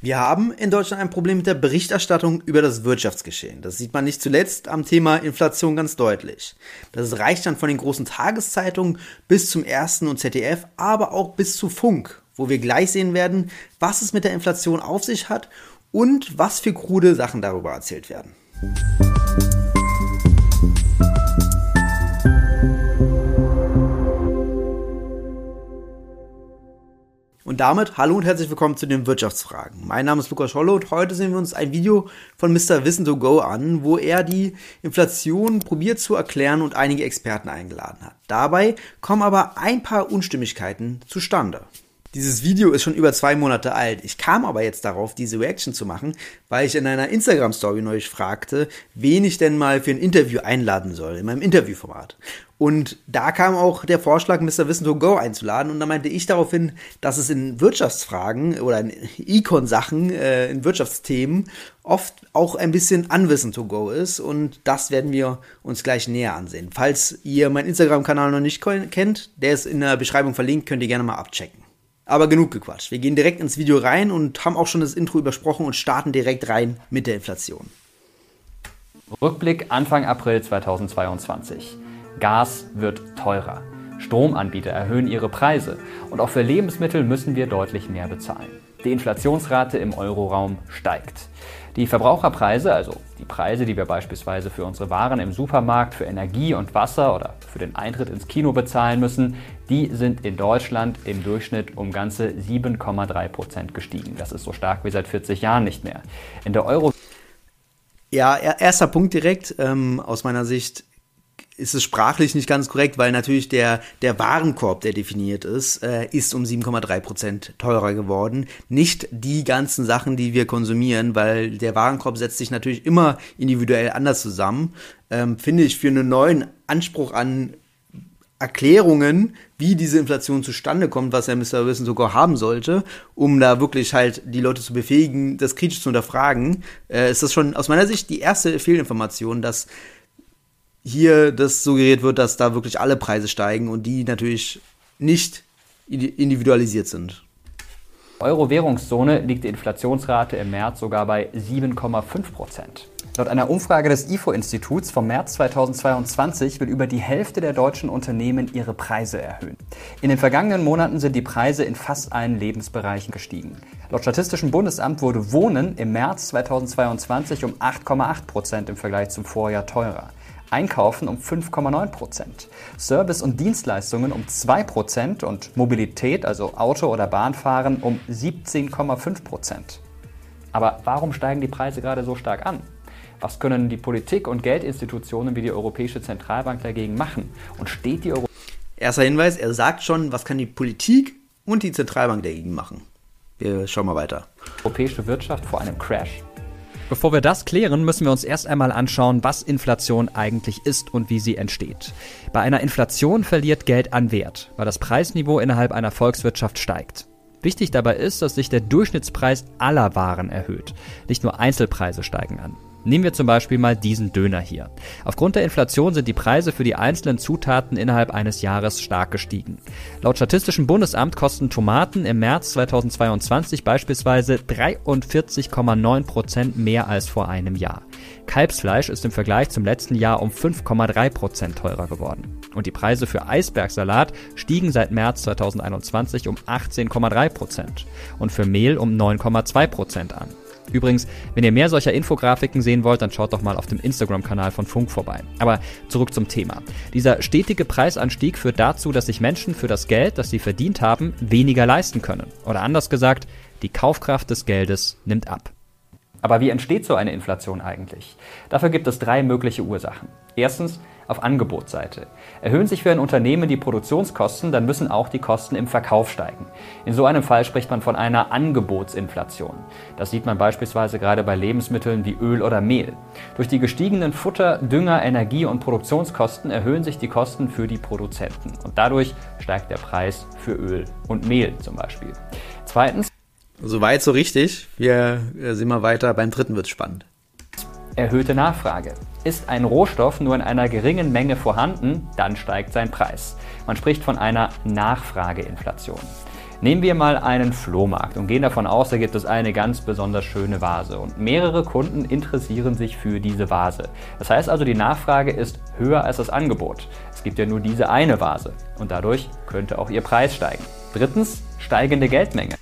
Wir haben in Deutschland ein Problem mit der Berichterstattung über das Wirtschaftsgeschehen. Das sieht man nicht zuletzt am Thema Inflation ganz deutlich. Das reicht dann von den großen Tageszeitungen bis zum Ersten und ZDF, aber auch bis zu Funk, wo wir gleich sehen werden, was es mit der Inflation auf sich hat und was für krude Sachen darüber erzählt werden. Und damit hallo und herzlich willkommen zu den Wirtschaftsfragen. Mein Name ist Lukas Scholle und heute sehen wir uns ein Video von Mr. Wissen to Go an, wo er die Inflation probiert zu erklären und einige Experten eingeladen hat. Dabei kommen aber ein paar Unstimmigkeiten zustande. Dieses Video ist schon über zwei Monate alt. Ich kam aber jetzt darauf, diese Reaction zu machen, weil ich in einer Instagram-Story neulich fragte, wen ich denn mal für ein Interview einladen soll, in meinem Interviewformat. Und da kam auch der Vorschlag, Mr. Wissen to Go einzuladen. Und da meinte ich daraufhin, dass es in Wirtschaftsfragen oder in Econ-Sachen, äh, in Wirtschaftsthemen oft auch ein bisschen Unwissen to Go ist. Und das werden wir uns gleich näher ansehen. Falls ihr meinen Instagram-Kanal noch nicht kennt, der ist in der Beschreibung verlinkt, könnt ihr gerne mal abchecken. Aber genug gequatscht. Wir gehen direkt ins Video rein und haben auch schon das Intro übersprochen und starten direkt rein mit der Inflation. Rückblick Anfang April 2022. Gas wird teurer. Stromanbieter erhöhen ihre Preise und auch für Lebensmittel müssen wir deutlich mehr bezahlen. Die Inflationsrate im Euroraum steigt. Die Verbraucherpreise, also die Preise, die wir beispielsweise für unsere Waren im Supermarkt, für Energie und Wasser oder für den Eintritt ins Kino bezahlen müssen, die sind in Deutschland im Durchschnitt um ganze 7,3 Prozent gestiegen. Das ist so stark wie seit 40 Jahren nicht mehr. In der Euro ja, erster Punkt direkt ähm, aus meiner Sicht ist es sprachlich nicht ganz korrekt, weil natürlich der, der Warenkorb, der definiert ist, äh, ist um 7,3 Prozent teurer geworden. Nicht die ganzen Sachen, die wir konsumieren, weil der Warenkorb setzt sich natürlich immer individuell anders zusammen. Ähm, finde ich für einen neuen Anspruch an Erklärungen, wie diese Inflation zustande kommt, was ja Mr. Wilson sogar haben sollte, um da wirklich halt die Leute zu befähigen, das kritisch zu hinterfragen, äh, ist das schon aus meiner Sicht die erste Fehlinformation, dass hier das suggeriert wird, dass da wirklich alle Preise steigen und die natürlich nicht individualisiert sind. Euro-Währungszone liegt die Inflationsrate im März sogar bei 7,5 Prozent. Laut einer Umfrage des IFO-Instituts vom März 2022 will über die Hälfte der deutschen Unternehmen ihre Preise erhöhen. In den vergangenen Monaten sind die Preise in fast allen Lebensbereichen gestiegen. Laut Statistischem Bundesamt wurde Wohnen im März 2022 um 8,8 Prozent im Vergleich zum Vorjahr teurer. Einkaufen um 5,9 Prozent, Service und Dienstleistungen um 2 Prozent und Mobilität, also Auto- oder Bahnfahren, um 17,5 Prozent. Aber warum steigen die Preise gerade so stark an? Was können die Politik und Geldinstitutionen wie die Europäische Zentralbank dagegen machen? Und steht die Euro Erster Hinweis, er sagt schon, was kann die Politik und die Zentralbank dagegen machen. Wir schauen mal weiter. Europäische Wirtschaft vor einem Crash. Bevor wir das klären, müssen wir uns erst einmal anschauen, was Inflation eigentlich ist und wie sie entsteht. Bei einer Inflation verliert Geld an Wert, weil das Preisniveau innerhalb einer Volkswirtschaft steigt. Wichtig dabei ist, dass sich der Durchschnittspreis aller Waren erhöht. Nicht nur Einzelpreise steigen an. Nehmen wir zum Beispiel mal diesen Döner hier. Aufgrund der Inflation sind die Preise für die einzelnen Zutaten innerhalb eines Jahres stark gestiegen. Laut Statistischem Bundesamt kosten Tomaten im März 2022 beispielsweise 43,9 Prozent mehr als vor einem Jahr. Kalbsfleisch ist im Vergleich zum letzten Jahr um 5,3 Prozent teurer geworden. Und die Preise für Eisbergsalat stiegen seit März 2021 um 18,3 Prozent und für Mehl um 9,2 Prozent an. Übrigens, wenn ihr mehr solcher Infografiken sehen wollt, dann schaut doch mal auf dem Instagram-Kanal von Funk vorbei. Aber zurück zum Thema. Dieser stetige Preisanstieg führt dazu, dass sich Menschen für das Geld, das sie verdient haben, weniger leisten können. Oder anders gesagt, die Kaufkraft des Geldes nimmt ab. Aber wie entsteht so eine Inflation eigentlich? Dafür gibt es drei mögliche Ursachen. Erstens, auf Angebotsseite. Erhöhen sich für ein Unternehmen die Produktionskosten, dann müssen auch die Kosten im Verkauf steigen. In so einem Fall spricht man von einer Angebotsinflation. Das sieht man beispielsweise gerade bei Lebensmitteln wie Öl oder Mehl. Durch die gestiegenen Futter-, Dünger-, Energie- und Produktionskosten erhöhen sich die Kosten für die Produzenten. Und dadurch steigt der Preis für Öl und Mehl zum Beispiel. Zweitens. Soweit so richtig. Wir äh, sehen mal weiter. Beim dritten wird es spannend. Erhöhte Nachfrage. Ist ein Rohstoff nur in einer geringen Menge vorhanden, dann steigt sein Preis. Man spricht von einer Nachfrageinflation. Nehmen wir mal einen Flohmarkt und gehen davon aus, da gibt es eine ganz besonders schöne Vase und mehrere Kunden interessieren sich für diese Vase. Das heißt also, die Nachfrage ist höher als das Angebot. Es gibt ja nur diese eine Vase und dadurch könnte auch ihr Preis steigen. Drittens, steigende Geldmenge.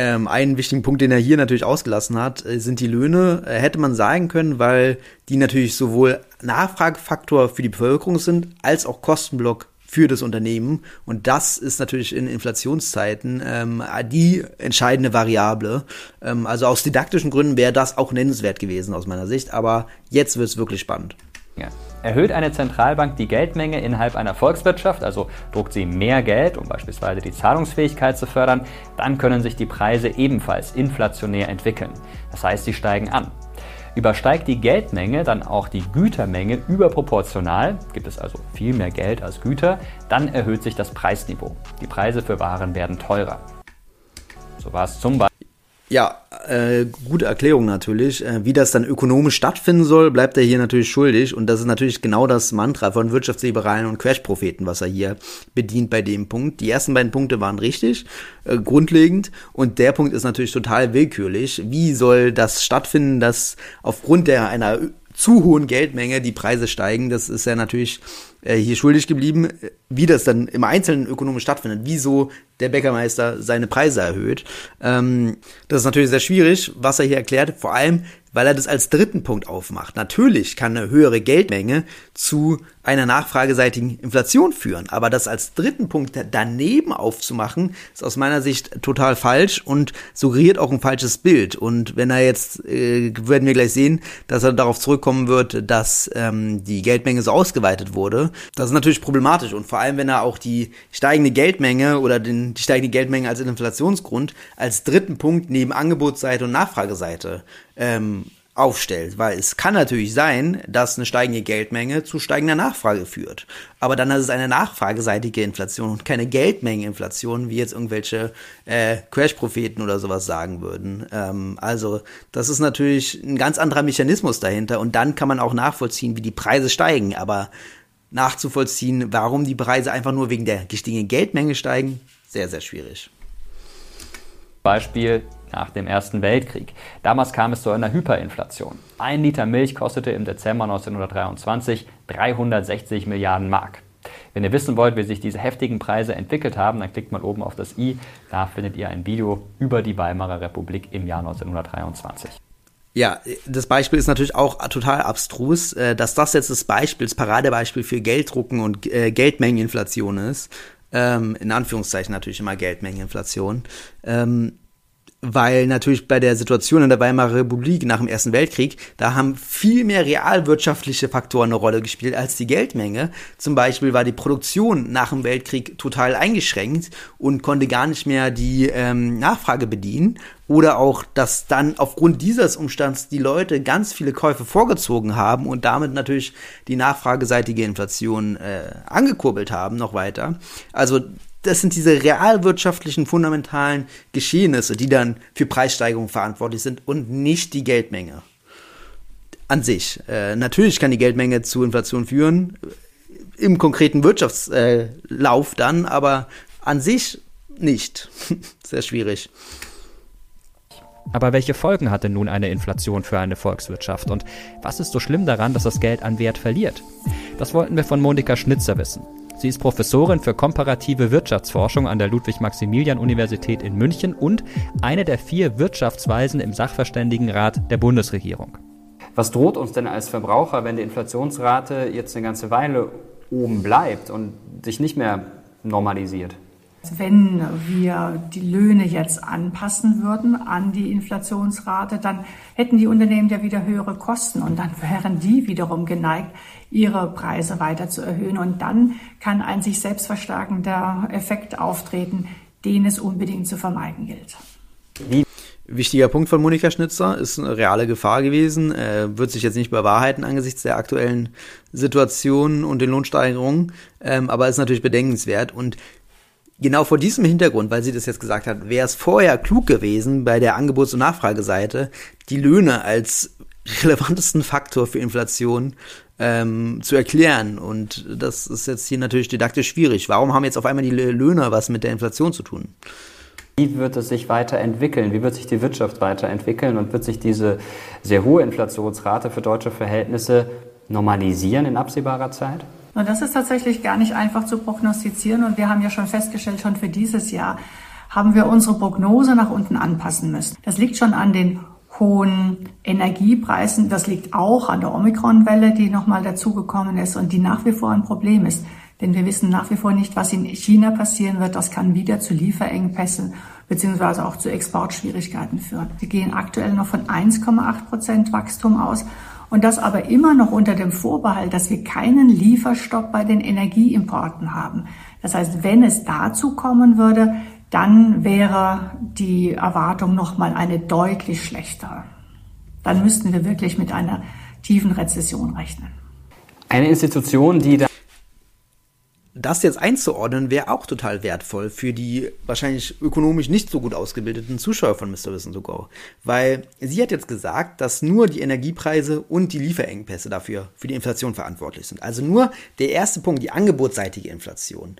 Ähm, einen wichtigen Punkt, den er hier natürlich ausgelassen hat, äh, sind die Löhne. Äh, hätte man sagen können, weil die natürlich sowohl Nachfragefaktor für die Bevölkerung sind, als auch Kostenblock für das Unternehmen. Und das ist natürlich in Inflationszeiten ähm, die entscheidende Variable. Ähm, also aus didaktischen Gründen wäre das auch nennenswert gewesen aus meiner Sicht. Aber jetzt wird es wirklich spannend. Ja. Erhöht eine Zentralbank die Geldmenge innerhalb einer Volkswirtschaft, also druckt sie mehr Geld, um beispielsweise die Zahlungsfähigkeit zu fördern, dann können sich die Preise ebenfalls inflationär entwickeln. Das heißt, sie steigen an. Übersteigt die Geldmenge dann auch die Gütermenge überproportional, gibt es also viel mehr Geld als Güter, dann erhöht sich das Preisniveau. Die Preise für Waren werden teurer. So war es zum Beispiel. Ja, äh, gute Erklärung natürlich. Äh, wie das dann ökonomisch stattfinden soll, bleibt er hier natürlich schuldig. Und das ist natürlich genau das Mantra von Wirtschaftsliberalen und Crash-Propheten, was er hier bedient bei dem Punkt. Die ersten beiden Punkte waren richtig, äh, grundlegend. Und der Punkt ist natürlich total willkürlich. Wie soll das stattfinden, dass aufgrund der einer zu hohen Geldmenge die Preise steigen? Das ist ja natürlich äh, hier schuldig geblieben, wie das dann im Einzelnen ökonomisch stattfindet, wieso der Bäckermeister seine Preise erhöht. Ähm, das ist natürlich sehr schwierig, was er hier erklärt, vor allem, weil er das als dritten Punkt aufmacht. Natürlich kann eine höhere Geldmenge zu einer nachfrageseitigen Inflation führen, aber das als dritten Punkt daneben aufzumachen, ist aus meiner Sicht total falsch und suggeriert auch ein falsches Bild. Und wenn er jetzt, äh, werden wir gleich sehen, dass er darauf zurückkommen wird, dass ähm, die Geldmenge so ausgeweitet wurde, das ist natürlich problematisch und vor allem, wenn er auch die steigende Geldmenge oder den, die steigende Geldmenge als Inflationsgrund als dritten Punkt neben Angebotsseite und Nachfrageseite ähm, aufstellt, weil es kann natürlich sein, dass eine steigende Geldmenge zu steigender Nachfrage führt. Aber dann ist es eine nachfrageseitige Inflation und keine Geldmengeninflation, wie jetzt irgendwelche äh, Crash-Propheten oder sowas sagen würden. Ähm, also das ist natürlich ein ganz anderer Mechanismus dahinter und dann kann man auch nachvollziehen, wie die Preise steigen. Aber nachzuvollziehen, warum die Preise einfach nur wegen der gestiegenen Geldmenge steigen, sehr, sehr schwierig. Beispiel nach dem Ersten Weltkrieg. Damals kam es zu einer Hyperinflation. Ein Liter Milch kostete im Dezember 1923 360 Milliarden Mark. Wenn ihr wissen wollt, wie sich diese heftigen Preise entwickelt haben, dann klickt mal oben auf das i. Da findet ihr ein Video über die Weimarer Republik im Jahr 1923. Ja, das Beispiel ist natürlich auch total abstrus, äh, dass das jetzt das Beispiel, das Paradebeispiel für Gelddrucken und äh, Geldmengeninflation ist. Ähm, in Anführungszeichen natürlich immer Geldmengeninflation. Weil natürlich bei der Situation in der Weimarer Republik nach dem Ersten Weltkrieg, da haben viel mehr realwirtschaftliche Faktoren eine Rolle gespielt als die Geldmenge. Zum Beispiel war die Produktion nach dem Weltkrieg total eingeschränkt und konnte gar nicht mehr die ähm, Nachfrage bedienen. Oder auch, dass dann aufgrund dieses Umstands die Leute ganz viele Käufe vorgezogen haben und damit natürlich die nachfrageseitige Inflation äh, angekurbelt haben, noch weiter. Also das sind diese realwirtschaftlichen fundamentalen Geschehnisse, die dann für Preissteigerungen verantwortlich sind und nicht die Geldmenge an sich. Äh, natürlich kann die Geldmenge zu Inflation führen, im konkreten Wirtschaftslauf äh, dann, aber an sich nicht. Sehr schwierig. Aber welche Folgen hatte nun eine Inflation für eine Volkswirtschaft und was ist so schlimm daran, dass das Geld an Wert verliert? Das wollten wir von Monika Schnitzer wissen. Sie ist Professorin für komparative Wirtschaftsforschung an der Ludwig-Maximilian-Universität in München und eine der vier Wirtschaftsweisen im Sachverständigenrat der Bundesregierung. Was droht uns denn als Verbraucher, wenn die Inflationsrate jetzt eine ganze Weile oben bleibt und sich nicht mehr normalisiert? Wenn wir die Löhne jetzt anpassen würden an die Inflationsrate, dann hätten die Unternehmen ja wieder höhere Kosten und dann wären die wiederum geneigt, ihre Preise weiter zu erhöhen. Und dann kann ein sich selbst verstärkender Effekt auftreten, den es unbedingt zu vermeiden gilt. Wichtiger Punkt von Monika Schnitzer ist eine reale Gefahr gewesen, äh, wird sich jetzt nicht bewahrheiten angesichts der aktuellen Situation und den Lohnsteigerungen, ähm, aber ist natürlich bedenkenswert und genau vor diesem Hintergrund, weil sie das jetzt gesagt hat, wäre es vorher klug gewesen, bei der Angebots- und Nachfrageseite die Löhne als relevantesten Faktor für Inflation ähm, zu erklären. Und das ist jetzt hier natürlich didaktisch schwierig. Warum haben jetzt auf einmal die Löhne was mit der Inflation zu tun? Wie wird es sich weiterentwickeln? Wie wird sich die Wirtschaft weiterentwickeln? Und wird sich diese sehr hohe Inflationsrate für deutsche Verhältnisse normalisieren in absehbarer Zeit? Und das ist tatsächlich gar nicht einfach zu prognostizieren. Und wir haben ja schon festgestellt, schon für dieses Jahr haben wir unsere Prognose nach unten anpassen müssen. Das liegt schon an den hohen Energiepreisen. Das liegt auch an der Omikron-Welle, die nochmal dazugekommen ist und die nach wie vor ein Problem ist. Denn wir wissen nach wie vor nicht, was in China passieren wird. Das kann wieder zu Lieferengpässen beziehungsweise auch zu Exportschwierigkeiten führen. Wir gehen aktuell noch von 1,8 Prozent Wachstum aus. Und das aber immer noch unter dem Vorbehalt, dass wir keinen Lieferstopp bei den Energieimporten haben. Das heißt, wenn es dazu kommen würde, dann wäre die Erwartung nochmal eine deutlich schlechtere. Dann müssten wir wirklich mit einer tiefen Rezession rechnen. Eine Institution, die da das jetzt einzuordnen, wäre auch total wertvoll für die wahrscheinlich ökonomisch nicht so gut ausgebildeten Zuschauer von Mr. Wissen to Go. Weil sie hat jetzt gesagt, dass nur die Energiepreise und die Lieferengpässe dafür, für die Inflation verantwortlich sind. Also nur der erste Punkt, die angebotsseitige Inflation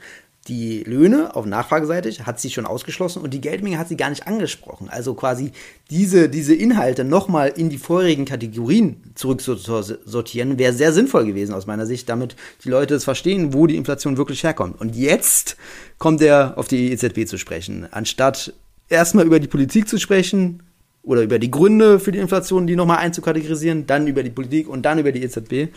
die Löhne auf Nachfrageseite hat sie schon ausgeschlossen und die Geldmenge hat sie gar nicht angesprochen. Also quasi diese, diese Inhalte nochmal in die vorherigen Kategorien zurücksortieren, wäre sehr sinnvoll gewesen aus meiner Sicht, damit die Leute es verstehen, wo die Inflation wirklich herkommt. Und jetzt kommt er auf die EZB zu sprechen, anstatt erstmal über die Politik zu sprechen oder über die Gründe für die Inflation, die nochmal einzukategorisieren, dann über die Politik und dann über die EZB.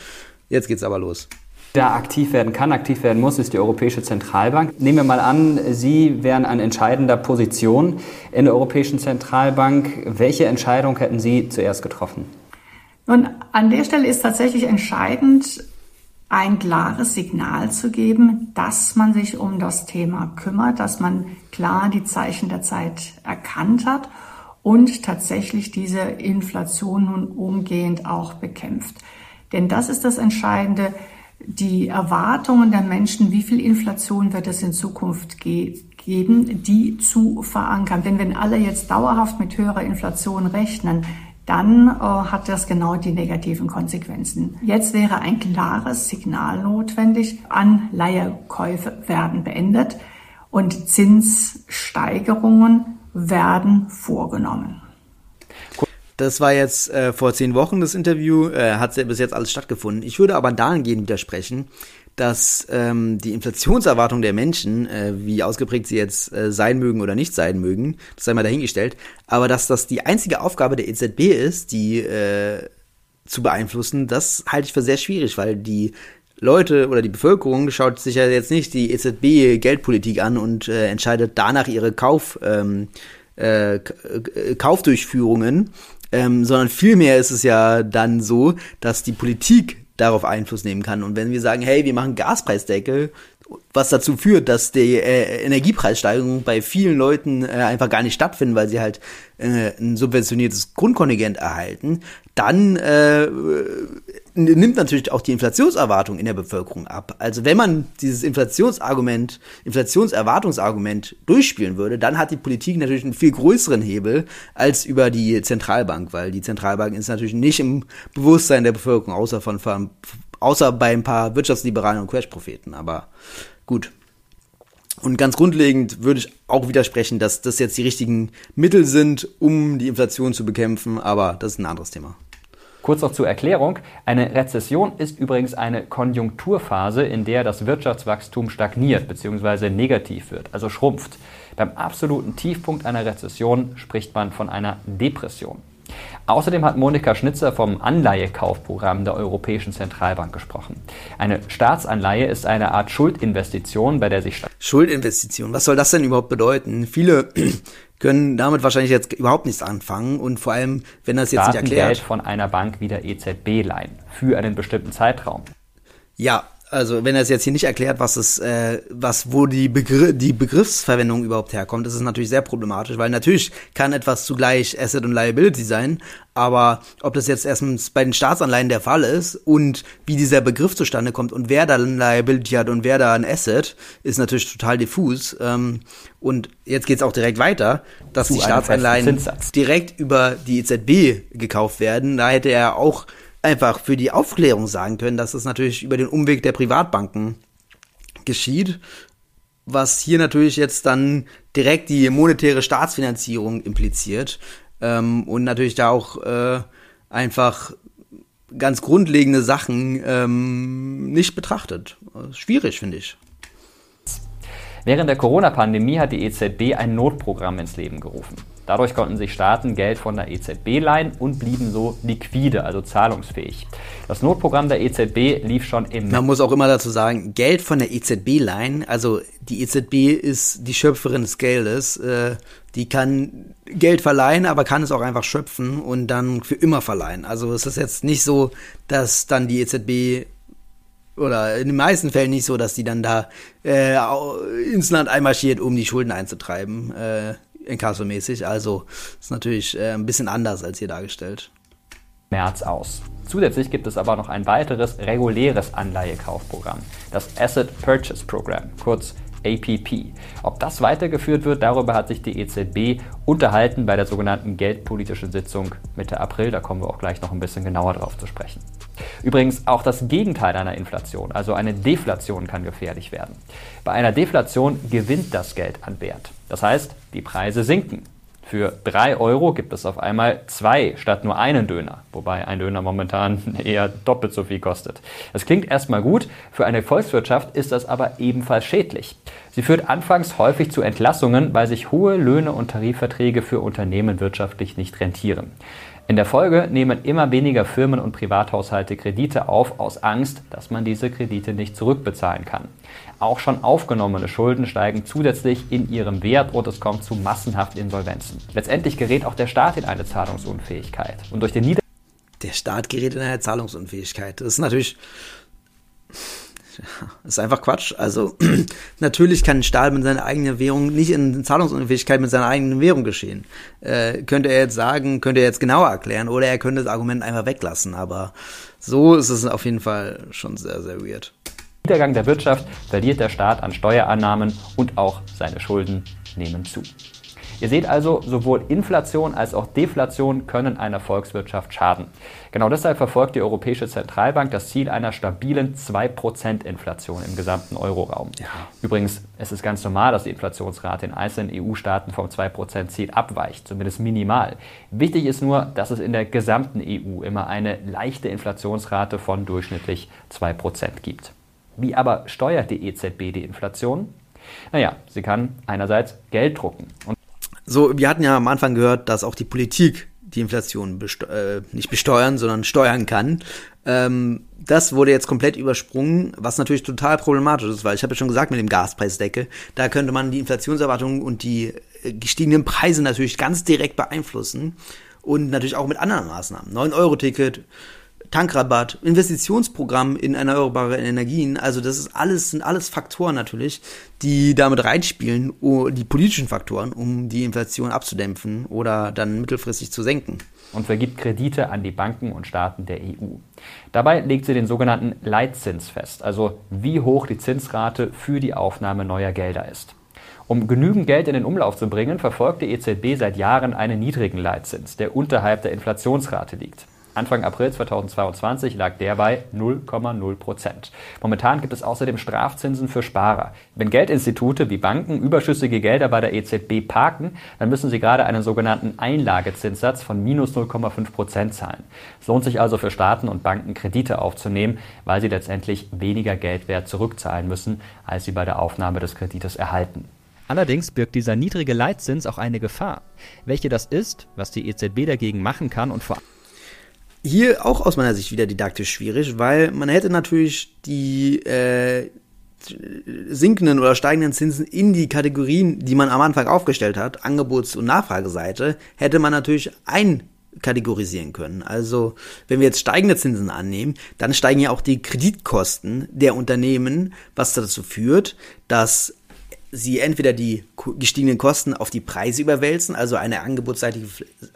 Jetzt geht's aber los da aktiv werden kann, aktiv werden muss, ist die Europäische Zentralbank. Nehmen wir mal an, Sie wären an entscheidender Position in der Europäischen Zentralbank. Welche Entscheidung hätten Sie zuerst getroffen? Nun, an der Stelle ist tatsächlich entscheidend, ein klares Signal zu geben, dass man sich um das Thema kümmert, dass man klar die Zeichen der Zeit erkannt hat und tatsächlich diese Inflation nun umgehend auch bekämpft. Denn das ist das Entscheidende die Erwartungen der Menschen, wie viel Inflation wird es in Zukunft ge geben, die zu verankern. Denn wenn alle jetzt dauerhaft mit höherer Inflation rechnen, dann äh, hat das genau die negativen Konsequenzen. Jetzt wäre ein klares Signal notwendig. Anleihekäufe werden beendet und Zinssteigerungen werden vorgenommen. Das war jetzt äh, vor zehn Wochen das Interview, äh, hat bis jetzt alles stattgefunden. Ich würde aber dahingehend widersprechen, dass ähm, die Inflationserwartung der Menschen, äh, wie ausgeprägt sie jetzt äh, sein mögen oder nicht sein mögen, das sei mal dahingestellt, aber dass das die einzige Aufgabe der EZB ist, die äh, zu beeinflussen, das halte ich für sehr schwierig, weil die Leute oder die Bevölkerung schaut sich ja jetzt nicht die EZB Geldpolitik an und äh, entscheidet danach ihre Kauf ähm, äh, Kaufdurchführungen, ähm, sondern vielmehr ist es ja dann so, dass die Politik darauf Einfluss nehmen kann. Und wenn wir sagen, hey, wir machen Gaspreisdeckel, was dazu führt, dass die äh, Energiepreissteigerungen bei vielen Leuten äh, einfach gar nicht stattfinden, weil sie halt äh, ein subventioniertes Grundkontingent erhalten, dann äh, nimmt natürlich auch die Inflationserwartung in der Bevölkerung ab. Also wenn man dieses Inflationsargument, Inflationserwartungsargument durchspielen würde, dann hat die Politik natürlich einen viel größeren Hebel als über die Zentralbank, weil die Zentralbank ist natürlich nicht im Bewusstsein der Bevölkerung, außer von, außer bei ein paar Wirtschaftsliberalen und Crash-Propheten. Aber gut. Und ganz grundlegend würde ich auch widersprechen, dass das jetzt die richtigen Mittel sind, um die Inflation zu bekämpfen, aber das ist ein anderes Thema. Kurz noch zur Erklärung. Eine Rezession ist übrigens eine Konjunkturphase, in der das Wirtschaftswachstum stagniert bzw. negativ wird, also schrumpft. Beim absoluten Tiefpunkt einer Rezession spricht man von einer Depression. Außerdem hat Monika Schnitzer vom Anleihekaufprogramm der Europäischen Zentralbank gesprochen. Eine Staatsanleihe ist eine Art Schuldinvestition, bei der sich Schuldinvestition, was soll das denn überhaupt bedeuten? Viele können damit wahrscheinlich jetzt überhaupt nichts anfangen und vor allem, wenn das jetzt Staaten nicht erklärt. Geld von einer Bank wie der EZB leihen für einen bestimmten Zeitraum. Ja, also wenn er es jetzt hier nicht erklärt, was es, äh, was, wo die, Begr die Begriffsverwendung überhaupt herkommt, ist es natürlich sehr problematisch, weil natürlich kann etwas zugleich Asset und Liability sein, aber ob das jetzt erstens bei den Staatsanleihen der Fall ist und wie dieser Begriff zustande kommt und wer da ein Liability hat und wer da ein Asset, ist natürlich total diffus. Ähm, und jetzt geht's auch direkt weiter, dass Zu die Staatsanleihen direkt über die EZB gekauft werden. Da hätte er auch einfach für die Aufklärung sagen können, dass es natürlich über den Umweg der Privatbanken geschieht, was hier natürlich jetzt dann direkt die monetäre Staatsfinanzierung impliziert ähm, und natürlich da auch äh, einfach ganz grundlegende Sachen ähm, nicht betrachtet. Schwierig, finde ich. Während der Corona-Pandemie hat die EZB ein Notprogramm ins Leben gerufen. Dadurch konnten sich Staaten Geld von der EZB leihen und blieben so liquide, also zahlungsfähig. Das Notprogramm der EZB lief schon im. Man muss auch immer dazu sagen, Geld von der EZB leihen, also die EZB ist die Schöpferin des Geldes, äh, die kann Geld verleihen, aber kann es auch einfach schöpfen und dann für immer verleihen. Also es ist jetzt nicht so, dass dann die EZB oder in den meisten Fällen nicht so, dass die dann da äh, ins Land einmarschiert, um die Schulden einzutreiben, äh, inkassomäßig. Also ist natürlich äh, ein bisschen anders als hier dargestellt. März aus. Zusätzlich gibt es aber noch ein weiteres reguläres Anleihekaufprogramm, das Asset Purchase Program, kurz APP. Ob das weitergeführt wird, darüber hat sich die EZB unterhalten bei der sogenannten geldpolitischen Sitzung Mitte April. Da kommen wir auch gleich noch ein bisschen genauer drauf zu sprechen. Übrigens auch das Gegenteil einer Inflation, also eine Deflation, kann gefährlich werden. Bei einer Deflation gewinnt das Geld an Wert. Das heißt, die Preise sinken. Für 3 Euro gibt es auf einmal zwei statt nur einen Döner, wobei ein Döner momentan eher doppelt so viel kostet. Das klingt erstmal gut, für eine Volkswirtschaft ist das aber ebenfalls schädlich. Sie führt anfangs häufig zu Entlassungen, weil sich hohe Löhne und Tarifverträge für Unternehmen wirtschaftlich nicht rentieren. In der Folge nehmen immer weniger Firmen und Privathaushalte Kredite auf, aus Angst, dass man diese Kredite nicht zurückbezahlen kann. Auch schon aufgenommene Schulden steigen zusätzlich in ihrem Wert und es kommt zu massenhaft Insolvenzen. Letztendlich gerät auch der Staat in eine Zahlungsunfähigkeit. Und durch den Nieder Der Staat gerät in eine Zahlungsunfähigkeit. Das ist natürlich das ist einfach Quatsch. Also natürlich kann ein Staat mit seiner eigenen Währung nicht in Zahlungsunfähigkeit mit seiner eigenen Währung geschehen. Äh, könnte er jetzt sagen, könnte er jetzt genauer erklären oder er könnte das Argument einfach weglassen. Aber so ist es auf jeden Fall schon sehr, sehr weird. Niedergang der Wirtschaft verliert der Staat an Steuerannahmen und auch seine Schulden nehmen zu. Ihr seht also, sowohl Inflation als auch Deflation können einer Volkswirtschaft schaden. Genau deshalb verfolgt die Europäische Zentralbank das Ziel einer stabilen 2% Inflation im gesamten Euroraum. Ja. Übrigens, es ist ganz normal, dass die Inflationsrate in einzelnen EU-Staaten vom 2%-Ziel abweicht, zumindest minimal. Wichtig ist nur, dass es in der gesamten EU immer eine leichte Inflationsrate von durchschnittlich 2% gibt. Wie aber steuert die EZB die Inflation? Naja, sie kann einerseits Geld drucken. Und so, wir hatten ja am Anfang gehört, dass auch die Politik die Inflation beste äh, nicht besteuern, sondern steuern kann. Ähm, das wurde jetzt komplett übersprungen, was natürlich total problematisch ist, weil ich habe ja schon gesagt mit dem Gaspreisdeckel, da könnte man die Inflationserwartungen und die äh, gestiegenen Preise natürlich ganz direkt beeinflussen und natürlich auch mit anderen Maßnahmen. 9-Euro-Ticket, Tankrabatt, Investitionsprogramm in erneuerbare Energien. Also das ist alles, sind alles Faktoren natürlich, die damit reinspielen, die politischen Faktoren, um die Inflation abzudämpfen oder dann mittelfristig zu senken. Und vergibt Kredite an die Banken und Staaten der EU. Dabei legt sie den sogenannten Leitzins fest, also wie hoch die Zinsrate für die Aufnahme neuer Gelder ist. Um genügend Geld in den Umlauf zu bringen, verfolgt die EZB seit Jahren einen niedrigen Leitzins, der unterhalb der Inflationsrate liegt. Anfang April 2022 lag der bei 0,0 Prozent. Momentan gibt es außerdem Strafzinsen für Sparer. Wenn Geldinstitute wie Banken überschüssige Gelder bei der EZB parken, dann müssen sie gerade einen sogenannten Einlagezinssatz von minus 0,5 Prozent zahlen. Es lohnt sich also für Staaten und Banken Kredite aufzunehmen, weil sie letztendlich weniger Geldwert zurückzahlen müssen, als sie bei der Aufnahme des Kredites erhalten. Allerdings birgt dieser niedrige Leitzins auch eine Gefahr. Welche das ist, was die EZB dagegen machen kann und vor allem hier auch aus meiner Sicht wieder didaktisch schwierig, weil man hätte natürlich die äh, sinkenden oder steigenden Zinsen in die Kategorien, die man am Anfang aufgestellt hat, Angebots- und Nachfrageseite, hätte man natürlich ein kategorisieren können. Also, wenn wir jetzt steigende Zinsen annehmen, dann steigen ja auch die Kreditkosten der Unternehmen, was dazu führt, dass sie entweder die gestiegenen Kosten auf die Preise überwälzen, also eine angebotsseitige,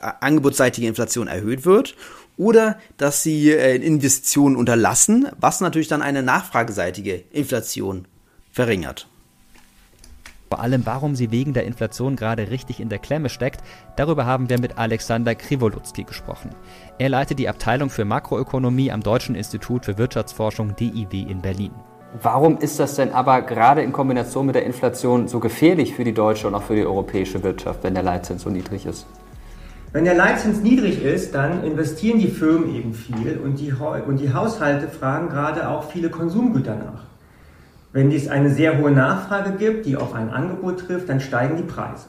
äh, angebotsseitige Inflation erhöht wird, oder dass sie äh, Investitionen unterlassen, was natürlich dann eine nachfrageseitige Inflation verringert. Vor allem, warum sie wegen der Inflation gerade richtig in der Klemme steckt, darüber haben wir mit Alexander Krivolutzki gesprochen. Er leitet die Abteilung für Makroökonomie am Deutschen Institut für Wirtschaftsforschung DIW in Berlin. Warum ist das denn aber gerade in Kombination mit der Inflation so gefährlich für die deutsche und auch für die europäische Wirtschaft, wenn der Leitzins so niedrig ist? Wenn der Leitzins niedrig ist, dann investieren die Firmen eben viel und die, und die Haushalte fragen gerade auch viele Konsumgüter nach. Wenn es eine sehr hohe Nachfrage gibt, die auf ein Angebot trifft, dann steigen die Preise.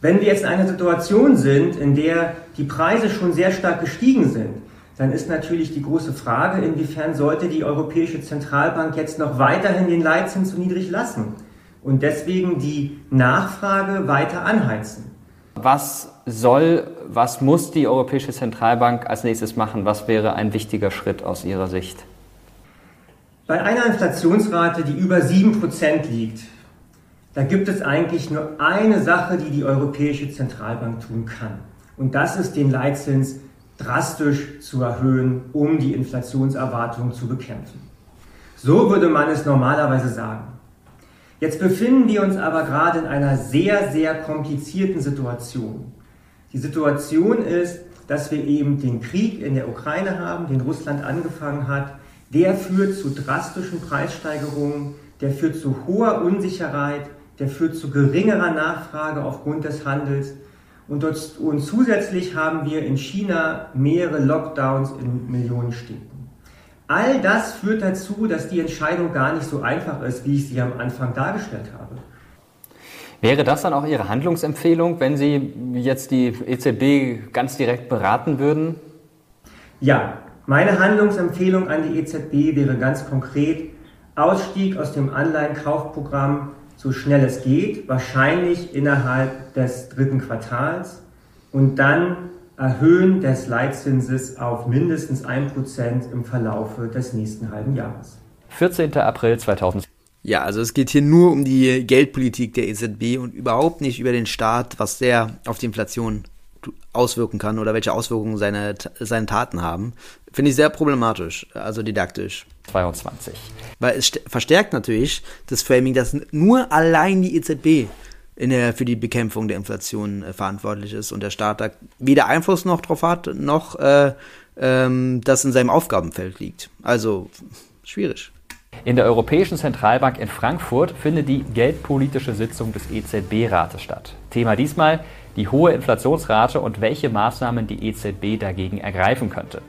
Wenn wir jetzt in einer Situation sind, in der die Preise schon sehr stark gestiegen sind, dann ist natürlich die große Frage, inwiefern sollte die Europäische Zentralbank jetzt noch weiterhin den Leitzins so niedrig lassen und deswegen die Nachfrage weiter anheizen. Was soll, was muss die Europäische Zentralbank als nächstes machen? Was wäre ein wichtiger Schritt aus Ihrer Sicht? Bei einer Inflationsrate, die über 7% liegt, da gibt es eigentlich nur eine Sache, die die Europäische Zentralbank tun kann. Und das ist den Leitzins drastisch zu erhöhen, um die Inflationserwartungen zu bekämpfen. So würde man es normalerweise sagen. Jetzt befinden wir uns aber gerade in einer sehr, sehr komplizierten Situation. Die Situation ist, dass wir eben den Krieg in der Ukraine haben, den Russland angefangen hat, der führt zu drastischen Preissteigerungen, der führt zu hoher Unsicherheit, der führt zu geringerer Nachfrage aufgrund des Handels. Und, dort, und zusätzlich haben wir in China mehrere Lockdowns in Millionen Städten. All das führt dazu, dass die Entscheidung gar nicht so einfach ist, wie ich sie am Anfang dargestellt habe. Wäre das dann auch Ihre Handlungsempfehlung, wenn Sie jetzt die EZB ganz direkt beraten würden? Ja, meine Handlungsempfehlung an die EZB wäre ganz konkret Ausstieg aus dem Anleihenkaufprogramm so schnell es geht, wahrscheinlich innerhalb des dritten Quartals und dann Erhöhen des Leitzinses auf mindestens 1% im Verlaufe des nächsten halben Jahres. 14. April 2020. Ja, also es geht hier nur um die Geldpolitik der EZB und überhaupt nicht über den Staat, was der auf die Inflation auswirken kann oder welche Auswirkungen seine, seine Taten haben, finde ich sehr problematisch, also didaktisch. 22. Weil es verstärkt natürlich das Framing, dass nur allein die EZB in der, für die Bekämpfung der Inflation äh, verantwortlich ist und der Staat da weder Einfluss noch drauf hat, noch äh, ähm, das in seinem Aufgabenfeld liegt. Also schwierig. In der Europäischen Zentralbank in Frankfurt findet die geldpolitische Sitzung des EZB-Rates statt. Thema diesmal die hohe Inflationsrate und welche Maßnahmen die EZB dagegen ergreifen könnte.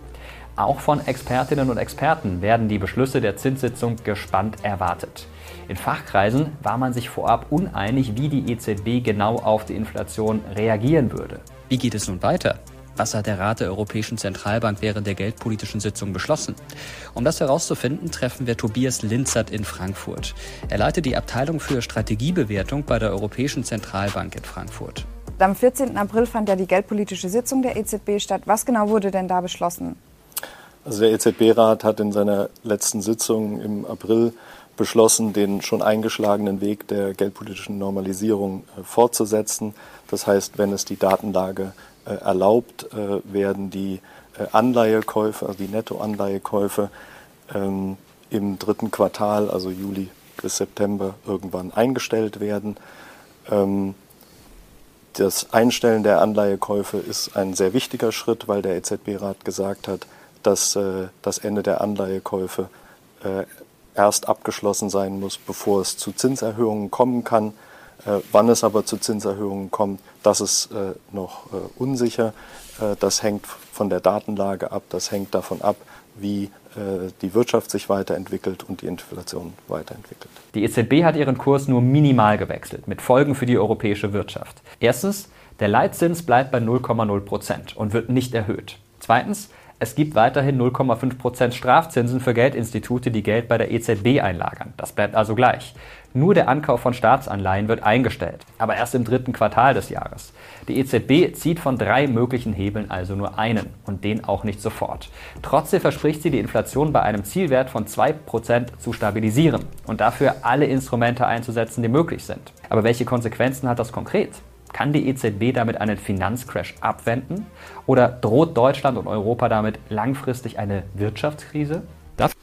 Auch von Expertinnen und Experten werden die Beschlüsse der Zinssitzung gespannt erwartet. In Fachkreisen war man sich vorab uneinig, wie die EZB genau auf die Inflation reagieren würde. Wie geht es nun weiter? Was hat der Rat der Europäischen Zentralbank während der geldpolitischen Sitzung beschlossen? Um das herauszufinden, treffen wir Tobias Linzert in Frankfurt. Er leitet die Abteilung für Strategiebewertung bei der Europäischen Zentralbank in Frankfurt. Am 14. April fand ja die geldpolitische Sitzung der EZB statt. Was genau wurde denn da beschlossen? Also der EZB-Rat hat in seiner letzten Sitzung im April beschlossen, den schon eingeschlagenen Weg der geldpolitischen Normalisierung äh, fortzusetzen. Das heißt, wenn es die Datenlage erlaubt, äh, werden die äh, Anleihekäufe, also die Nettoanleihekäufe ähm, im dritten Quartal, also Juli bis September, irgendwann eingestellt werden. Ähm, das Einstellen der Anleihekäufe ist ein sehr wichtiger Schritt, weil der EZB-Rat gesagt hat, dass äh, das Ende der Anleihekäufe äh, erst abgeschlossen sein muss, bevor es zu Zinserhöhungen kommen kann. Äh, wann es aber zu Zinserhöhungen kommt, das ist äh, noch äh, unsicher. Das hängt von der Datenlage ab, das hängt davon ab, wie die Wirtschaft sich weiterentwickelt und die Inflation weiterentwickelt. Die EZB hat ihren Kurs nur minimal gewechselt, mit Folgen für die europäische Wirtschaft. Erstens, der Leitzins bleibt bei 0,0 Prozent und wird nicht erhöht. Zweitens, Es gibt weiterhin 0,5% Strafzinsen für Geldinstitute, die Geld bei der EZB einlagern. Das bleibt also gleich. Nur der Ankauf von Staatsanleihen wird eingestellt, aber erst im dritten Quartal des Jahres. Die EZB zieht von drei möglichen Hebeln also nur einen und den auch nicht sofort. Trotzdem verspricht sie, die Inflation bei einem Zielwert von 2% zu stabilisieren und dafür alle Instrumente einzusetzen, die möglich sind. Aber welche Konsequenzen hat das konkret? Kann die EZB damit einen Finanzcrash abwenden? Oder droht Deutschland und Europa damit langfristig eine Wirtschaftskrise? Darf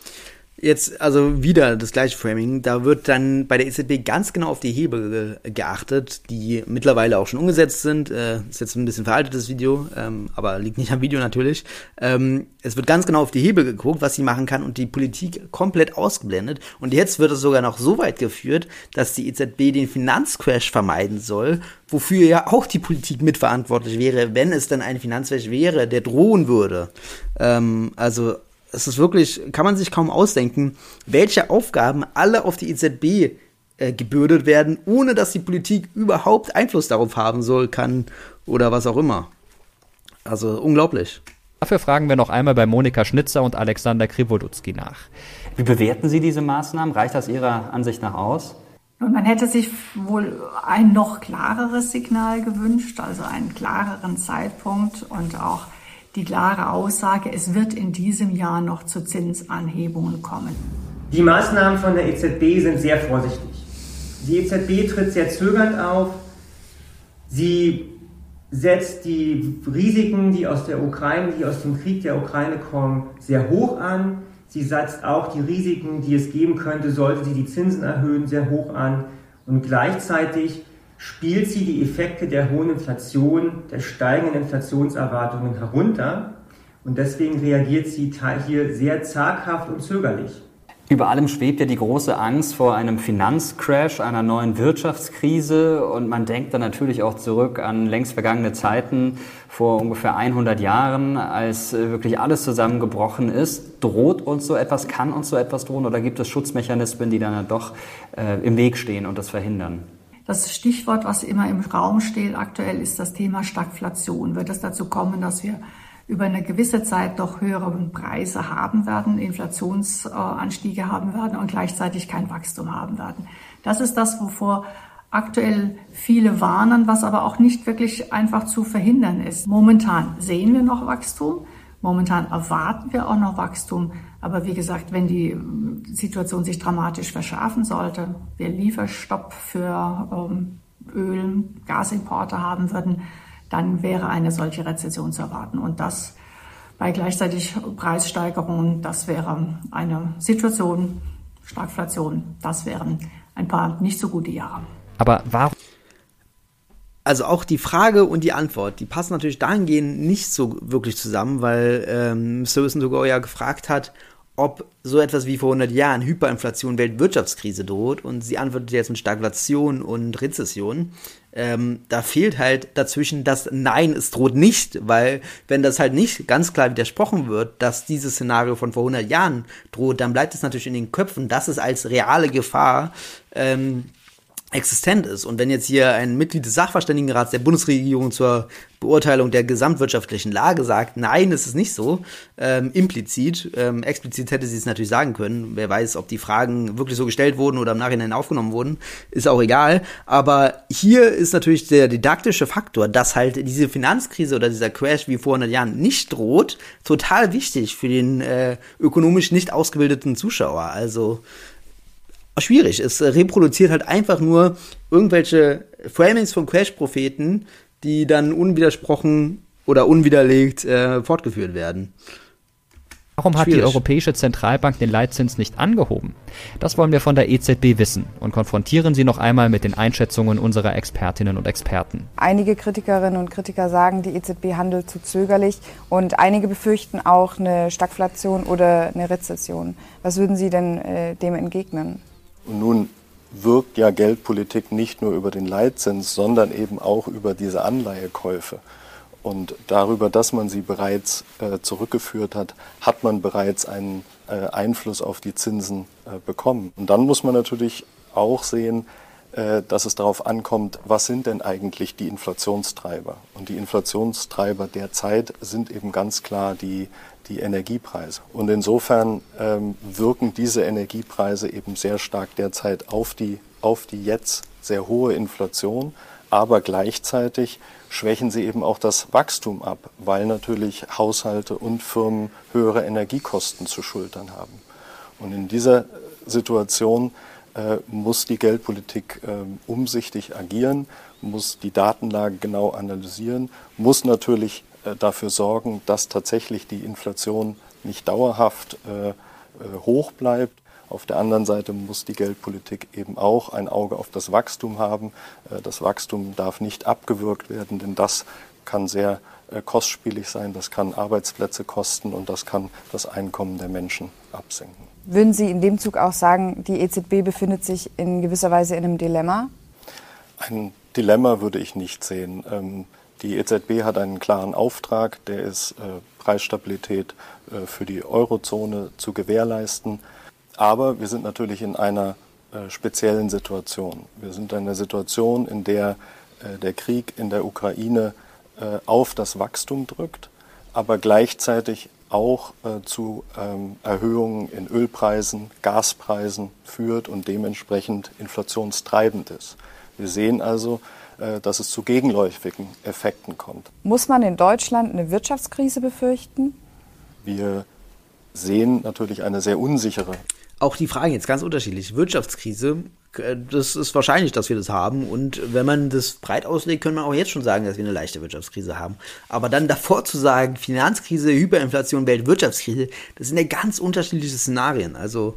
Jetzt also wieder das gleiche Framing. Da wird dann bei der EZB ganz genau auf die Hebel geachtet, die mittlerweile auch schon umgesetzt sind. Äh, ist jetzt ein bisschen veraltetes Video, ähm, aber liegt nicht am Video natürlich. Ähm, es wird ganz genau auf die Hebel geguckt, was sie machen kann und die Politik komplett ausgeblendet. Und jetzt wird es sogar noch so weit geführt, dass die EZB den Finanzcrash vermeiden soll, wofür ja auch die Politik mitverantwortlich wäre, wenn es dann ein Finanzcrash wäre, der drohen würde. Ähm, also es ist wirklich, kann man sich kaum ausdenken, welche Aufgaben alle auf die EZB äh, gebürdet werden, ohne dass die Politik überhaupt Einfluss darauf haben soll, kann oder was auch immer. Also unglaublich. Dafür fragen wir noch einmal bei Monika Schnitzer und Alexander Krivolutski nach. Wie bewerten Sie diese Maßnahmen? Reicht das Ihrer Ansicht nach aus? Und man hätte sich wohl ein noch klareres Signal gewünscht, also einen klareren Zeitpunkt und auch die klare Aussage, es wird in diesem Jahr noch zu Zinsanhebungen kommen. Die Maßnahmen von der EZB sind sehr vorsichtig. Die EZB tritt sehr zögernd auf. Sie setzt die Risiken, die aus der Ukraine, die aus dem Krieg der Ukraine kommen, sehr hoch an. Sie setzt auch die Risiken, die es geben könnte, sollte sie die Zinsen erhöhen, sehr hoch an. Und gleichzeitig spielt sie die Effekte der hohen Inflation, der steigenden Inflationserwartungen herunter. Und deswegen reagiert sie hier sehr zaghaft und zögerlich. Über allem schwebt ja die große Angst vor einem Finanzcrash, einer neuen Wirtschaftskrise. Und man denkt dann natürlich auch zurück an längst vergangene Zeiten vor ungefähr 100 Jahren, als äh, wirklich alles zusammengebrochen ist. Droht uns so etwas, kann uns so etwas drohen oder gibt es Schutzmechanismen, die dann doch äh, im Weg stehen und das verhindern? Das Stichwort, was immer im Raum steht aktuell, ist das Thema Stagflation. Wird es dazu kommen, dass wir über eine gewisse Zeit doch höhere Preise haben werden, Inflationsanstiege haben werden und gleichzeitig kein Wachstum haben werden. Das ist das, wovor aktuell viele warnen, was aber auch nicht wirklich einfach zu verhindern ist. Momentan sehen wir noch Wachstum. Momentan erwarten wir auch noch Wachstum. Aber wie gesagt, wenn die Situation sich dramatisch verschärfen sollte, wir Lieferstopp für ähm, Öl, Gasimporte haben würden, dann wäre eine solche Rezession zu erwarten. Und das bei gleichzeitig Preissteigerungen, das wäre eine Situation, Stagflation, das wären ein paar nicht so gute Jahre. Aber warum? Also auch die Frage und die Antwort, die passen natürlich dahingehend nicht so wirklich zusammen, weil ähm, Mr. Wissentogo ja gefragt hat, ob so etwas wie vor 100 Jahren Hyperinflation, Weltwirtschaftskrise droht und sie antwortet jetzt mit Stagflation und Rezession. Ähm, da fehlt halt dazwischen das Nein, es droht nicht, weil wenn das halt nicht ganz klar widersprochen wird, dass dieses Szenario von vor 100 Jahren droht, dann bleibt es natürlich in den Köpfen, dass es als reale Gefahr ähm, existent ist. Und wenn jetzt hier ein Mitglied des Sachverständigenrats der Bundesregierung zur Beurteilung der gesamtwirtschaftlichen Lage sagt, nein, es ist nicht so, ähm, implizit, ähm, explizit hätte sie es natürlich sagen können. Wer weiß, ob die Fragen wirklich so gestellt wurden oder im Nachhinein aufgenommen wurden, ist auch egal. Aber hier ist natürlich der didaktische Faktor, dass halt diese Finanzkrise oder dieser Crash wie vor 100 Jahren nicht droht, total wichtig für den äh, ökonomisch nicht ausgebildeten Zuschauer. Also schwierig. Es reproduziert halt einfach nur irgendwelche Framings von Crash-Propheten, die dann unwidersprochen oder unwiderlegt äh, fortgeführt werden. Warum hat die Europäische Zentralbank den Leitzins nicht angehoben? Das wollen wir von der EZB wissen und konfrontieren Sie noch einmal mit den Einschätzungen unserer Expertinnen und Experten. Einige Kritikerinnen und Kritiker sagen, die EZB handelt zu zögerlich und einige befürchten auch eine Stagflation oder eine Rezession. Was würden Sie denn äh, dem entgegnen? Und nun wirkt ja Geldpolitik nicht nur über den Leitzins, sondern eben auch über diese Anleihekäufe. Und darüber, dass man sie bereits äh, zurückgeführt hat, hat man bereits einen äh, Einfluss auf die Zinsen äh, bekommen. Und dann muss man natürlich auch sehen, dass es darauf ankommt, was sind denn eigentlich die Inflationstreiber? Und die Inflationstreiber derzeit sind eben ganz klar die, die Energiepreise. Und insofern ähm, wirken diese Energiepreise eben sehr stark derzeit auf die, auf die jetzt sehr hohe Inflation, aber gleichzeitig schwächen sie eben auch das Wachstum ab, weil natürlich Haushalte und Firmen höhere Energiekosten zu schultern haben. Und in dieser Situation äh, muss die Geldpolitik äh, umsichtig agieren, muss die Datenlage genau analysieren, muss natürlich äh, dafür sorgen, dass tatsächlich die Inflation nicht dauerhaft äh, äh, hoch bleibt. Auf der anderen Seite muss die Geldpolitik eben auch ein Auge auf das Wachstum haben. Äh, das Wachstum darf nicht abgewürgt werden, denn das kann sehr kostspielig sein, das kann Arbeitsplätze kosten und das kann das Einkommen der Menschen absenken. Würden Sie in dem Zug auch sagen, die EZB befindet sich in gewisser Weise in einem Dilemma? Ein Dilemma würde ich nicht sehen. Ähm, die EZB hat einen klaren Auftrag, der ist, äh, Preisstabilität äh, für die Eurozone zu gewährleisten. Aber wir sind natürlich in einer äh, speziellen Situation. Wir sind in einer Situation, in der der Krieg in der Ukraine auf das Wachstum drückt, aber gleichzeitig auch äh, zu ähm, Erhöhungen in Ölpreisen, Gaspreisen führt und dementsprechend inflationstreibend ist. Wir sehen also, äh, dass es zu gegenläufigen Effekten kommt. Muss man in Deutschland eine Wirtschaftskrise befürchten? Wir sehen natürlich eine sehr unsichere. Auch die Frage jetzt ganz unterschiedlich. Wirtschaftskrise äh, das ist wahrscheinlich, dass wir das haben. Und wenn man das breit auslegt, können wir auch jetzt schon sagen, dass wir eine leichte Wirtschaftskrise haben. Aber dann davor zu sagen, Finanzkrise, Hyperinflation, Weltwirtschaftskrise, das sind ja ganz unterschiedliche Szenarien. Also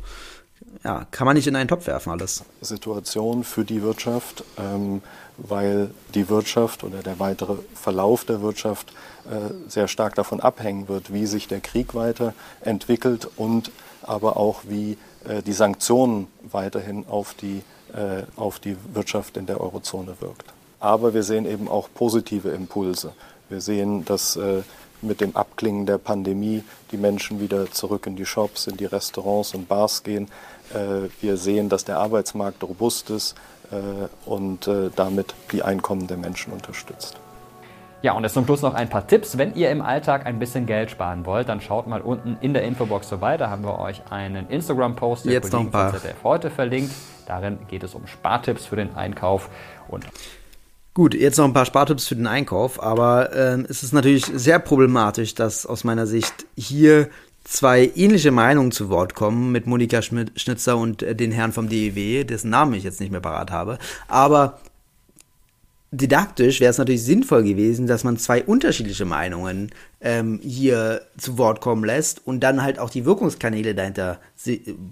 ja, kann man nicht in einen Topf werfen alles. Situation für die Wirtschaft, ähm, weil die Wirtschaft oder der weitere Verlauf der Wirtschaft äh, sehr stark davon abhängen wird, wie sich der Krieg weiterentwickelt und aber auch wie äh, die Sanktionen weiterhin auf die, äh, auf die Wirtschaft in der Eurozone wirkt. Aber wir sehen eben auch positive Impulse. Wir sehen, dass äh, mit dem Abklingen der Pandemie die Menschen wieder zurück in die Shops, in die Restaurants und Bars gehen. Wir sehen, dass der Arbeitsmarkt robust ist und damit die Einkommen der Menschen unterstützt. Ja, und jetzt zum Schluss noch ein paar Tipps. Wenn ihr im Alltag ein bisschen Geld sparen wollt, dann schaut mal unten in der Infobox vorbei. Da haben wir euch einen Instagram-Post der Kollegen von ZDF heute verlinkt. Darin geht es um Spartipps für den Einkauf und Gut, jetzt noch ein paar Spartipps für den Einkauf, aber äh, es ist natürlich sehr problematisch, dass aus meiner Sicht hier zwei ähnliche Meinungen zu Wort kommen mit Monika Schnitzer und äh, den Herrn vom DEW, dessen Namen ich jetzt nicht mehr parat habe. Aber didaktisch wäre es natürlich sinnvoll gewesen, dass man zwei unterschiedliche Meinungen ähm, hier zu Wort kommen lässt und dann halt auch die Wirkungskanäle dahinter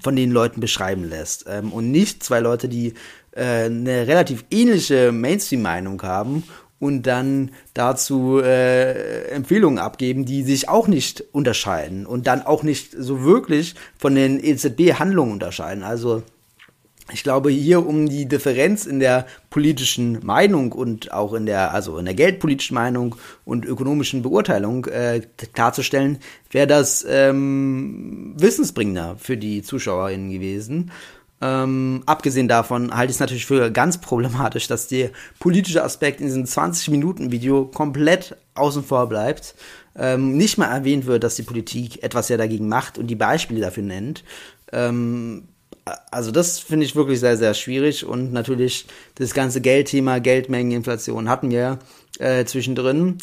von den Leuten beschreiben lässt. Ähm, und nicht zwei Leute, die äh, eine relativ ähnliche Mainstream-Meinung haben und dann dazu äh, Empfehlungen abgeben, die sich auch nicht unterscheiden und dann auch nicht so wirklich von den EZB-Handlungen unterscheiden. Also ich glaube, hier um die Differenz in der politischen Meinung und auch in der, also in der geldpolitischen Meinung und ökonomischen Beurteilung äh, klarzustellen, wäre das ähm, wissensbringender für die ZuschauerInnen gewesen. Ähm, abgesehen davon halte ich es natürlich für ganz problematisch, dass der politische Aspekt in diesem 20-Minuten-Video komplett außen vor bleibt. Ähm, nicht mal erwähnt wird, dass die Politik etwas ja dagegen macht und die Beispiele dafür nennt. Ähm, also das finde ich wirklich sehr, sehr schwierig und natürlich das ganze Geldthema, Geldmengeninflation hatten wir äh, zwischendrin.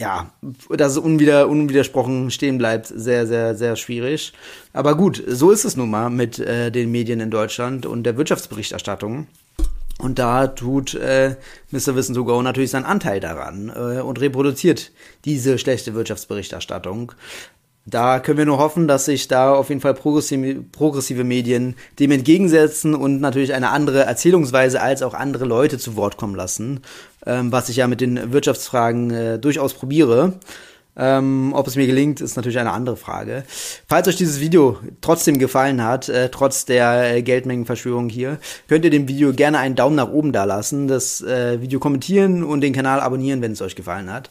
Ja, dass es unwider, unwidersprochen stehen bleibt, sehr, sehr, sehr schwierig. Aber gut, so ist es nun mal mit äh, den Medien in Deutschland und der Wirtschaftsberichterstattung. Und da tut äh, Mr. Wissen to Go natürlich seinen Anteil daran äh, und reproduziert diese schlechte Wirtschaftsberichterstattung. Da können wir nur hoffen, dass sich da auf jeden Fall progressive, Medien dem entgegensetzen und natürlich eine andere Erzählungsweise als auch andere Leute zu Wort kommen lassen, ähm, was ich ja mit den Wirtschaftsfragen äh, durchaus probiere. Ähm, ob es mir gelingt, ist natürlich eine andere Frage. Falls euch dieses Video trotzdem gefallen hat, äh, trotz der äh, Geldmengenverschwörung hier, könnt ihr dem Video gerne einen Daumen nach oben da lassen, das äh, Video kommentieren und den Kanal abonnieren, wenn es euch gefallen hat.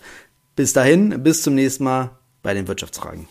Bis dahin, bis zum nächsten Mal bei den Wirtschaftsfragen.